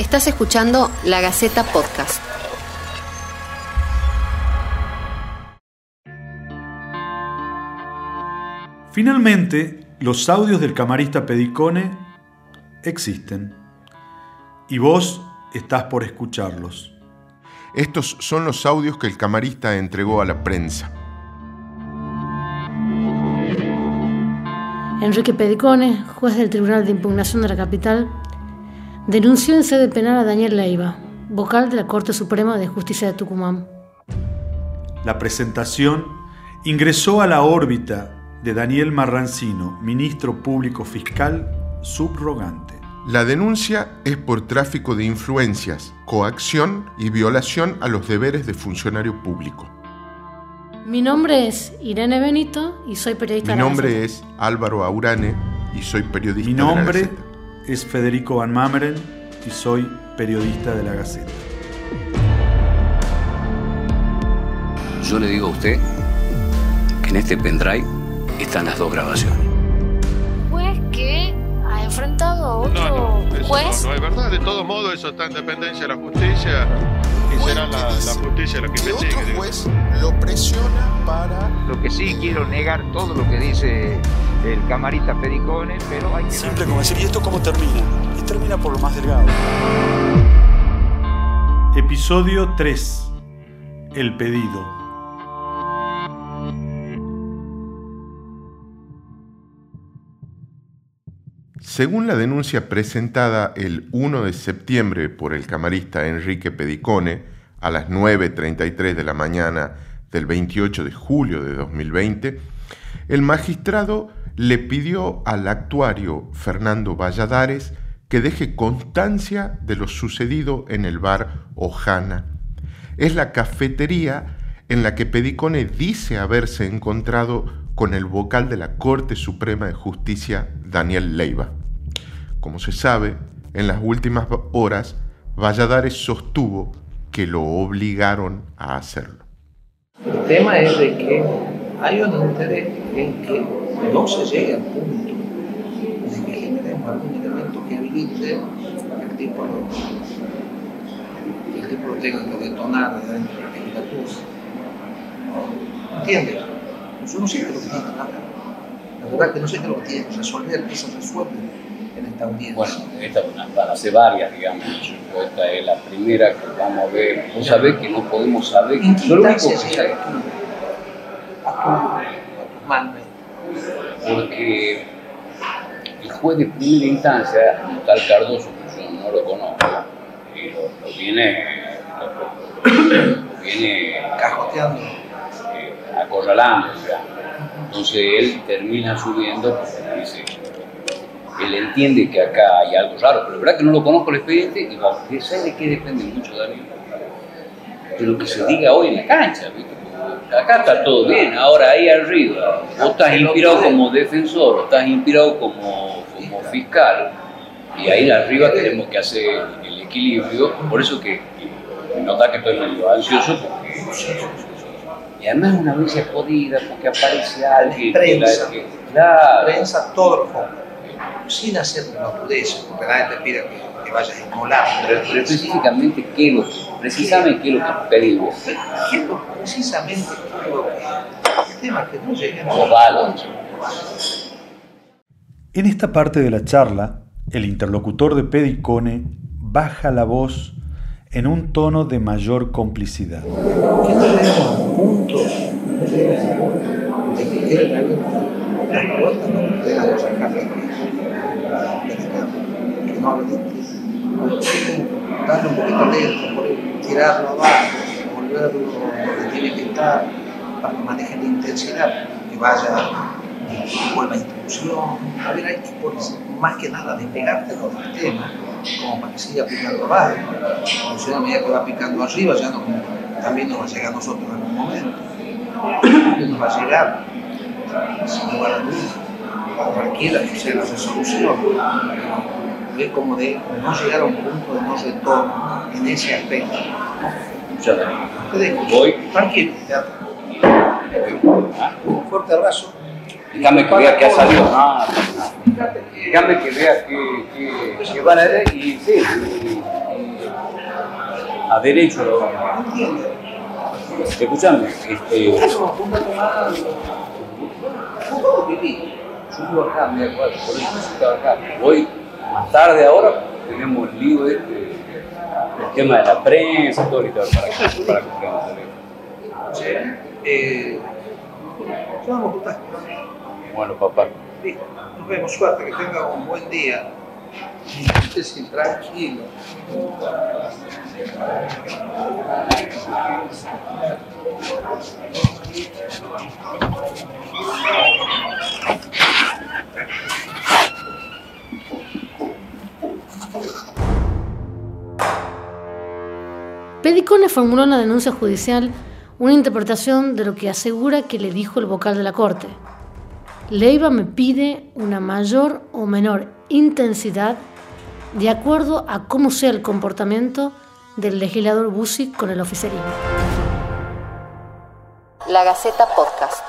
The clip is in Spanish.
Estás escuchando La Gaceta Podcast. Finalmente, los audios del camarista Pedicone existen y vos estás por escucharlos. Estos son los audios que el camarista entregó a la prensa. Enrique Pedicone, juez del Tribunal de Impugnación de la Capital, denunció en sede penal a Daniel Leiva, vocal de la Corte Suprema de Justicia de Tucumán. La presentación ingresó a la órbita de Daniel Marrancino, ministro público fiscal subrogante. La denuncia es por tráfico de influencias, coacción y violación a los deberes de funcionario público. Mi nombre es Irene Benito y soy periodista. Mi nombre es Álvaro Aurane y soy periodista. Mi nombre es Federico Van Mameren y soy periodista de la Gaceta. Yo le digo a usted que en este pendrive están las dos grabaciones. ¿Juez que ha enfrentado a otro no, no, juez? No, no es verdad. De todos modos, eso está en dependencia de la justicia y será la, la justicia la que investigue. otro juez lo presiona para... Lo que sí quiero negar todo lo que dice el camarista Pedicone, pero hay que... Simple como decir, ¿y esto cómo termina? Y termina por lo más delgado. Episodio 3. El pedido. Según la denuncia presentada el 1 de septiembre por el camarista Enrique Pedicone a las 9.33 de la mañana del 28 de julio de 2020, el magistrado le pidió al actuario Fernando Valladares que deje constancia de lo sucedido en el bar Ojana. Es la cafetería en la que Pedicone dice haberse encontrado con el vocal de la Corte Suprema de Justicia, Daniel Leiva. Como se sabe, en las últimas horas, Valladares sostuvo que lo obligaron a hacerlo. El tema es de que hay un interés en que no se llegue al punto de que generemos algún elemento que habilite el tipo lo, el tipo lo tenga que detonar dentro de la legislatura. ¿Entiendes? Yo no sé qué es lo que tiene que hacer. La verdad que no sé qué es lo que tiene que resolver, que se resuelve en esta audiencia. Bueno, esta van a ser varias, digamos. Esta es la primera que vamos a ver. Vos sabés que no podemos saber. ¿En qué Yo lo único que instancia llega sé- tú a tu, a tu mano? Porque el juez de primera instancia, tal Cardoso, que yo no lo conozco, y lo, lo viene, lo, lo viene Cajoteando. eh, acorralando, digamos. Entonces él termina subiendo porque dice, él entiende que acá hay algo raro, pero la verdad que no lo conozco el expediente y va, ¿sabes de qué depende mucho, Daniel? De lo que se diga hoy en la cancha, ¿viste? Acá está todo bien, ahora ahí arriba, vos estás inspirado como defensor, o estás inspirado como, como fiscal, y ahí arriba tenemos que hacer el equilibrio, por eso que nota que estoy medio ansioso, porque y además una audiencia jodida porque aparece alguien que la- Prensa. que- claro, prensa focos, sin hacer pelotudeces, porque nadie te pide que, que vayas a inmolar. pero, pero específicamente qué es lo que, precisamente qué es lo que pedís vos. ¿Qué es lo- precisamente qué es lo que el tema es que no. En esta parte de la charla, el interlocutor de Pedicone baja la voz en un tono de mayor complicidad. que no lleguemos a un punto de que quede realmente las puertas no tengamos sacar de la que no hable darle un poquito por ahí, tirarlo abajo, volverlo donde tiene que estar, para que maneje la intensidad, que vaya, vuelva a instrucción. A ver, hay que ponerse más que nada despegarte del tema, como para que siga picando abajo. Sea, a medida que va picando arriba, ya no, también nos va a llegar a nosotros en algún momento. Nos va a llegar, sin lugar a dudas, a cualquiera que sea la resolución. Es como de no llegar a un punto de no retorno en ese aspecto. Ya, Te dejo. Voy. Tranquilo, ya. Un fuerte abrazo. Déjame que vea que ha salido. Ah. Déjame que vea que, que, que van a ver y sí, y- a derecho lo Escuchame, este, yo vivo acá, me acuerdo, por eso estaba acá. Voy más tarde ahora, tenemos el lío este, el tema de la prensa, todo todo, para para que Eh, yo juntar. Bueno, papá. Listo, nos vemos, suerte, que tenga un buen día. Sí, tranquilo. Pedicone formuló en la denuncia judicial una interpretación de lo que asegura que le dijo el vocal de la Corte. Leiva me pide una mayor o menor intensidad de acuerdo a cómo sea el comportamiento del legislador Bussi con el oficialismo. La Gaceta Podcast.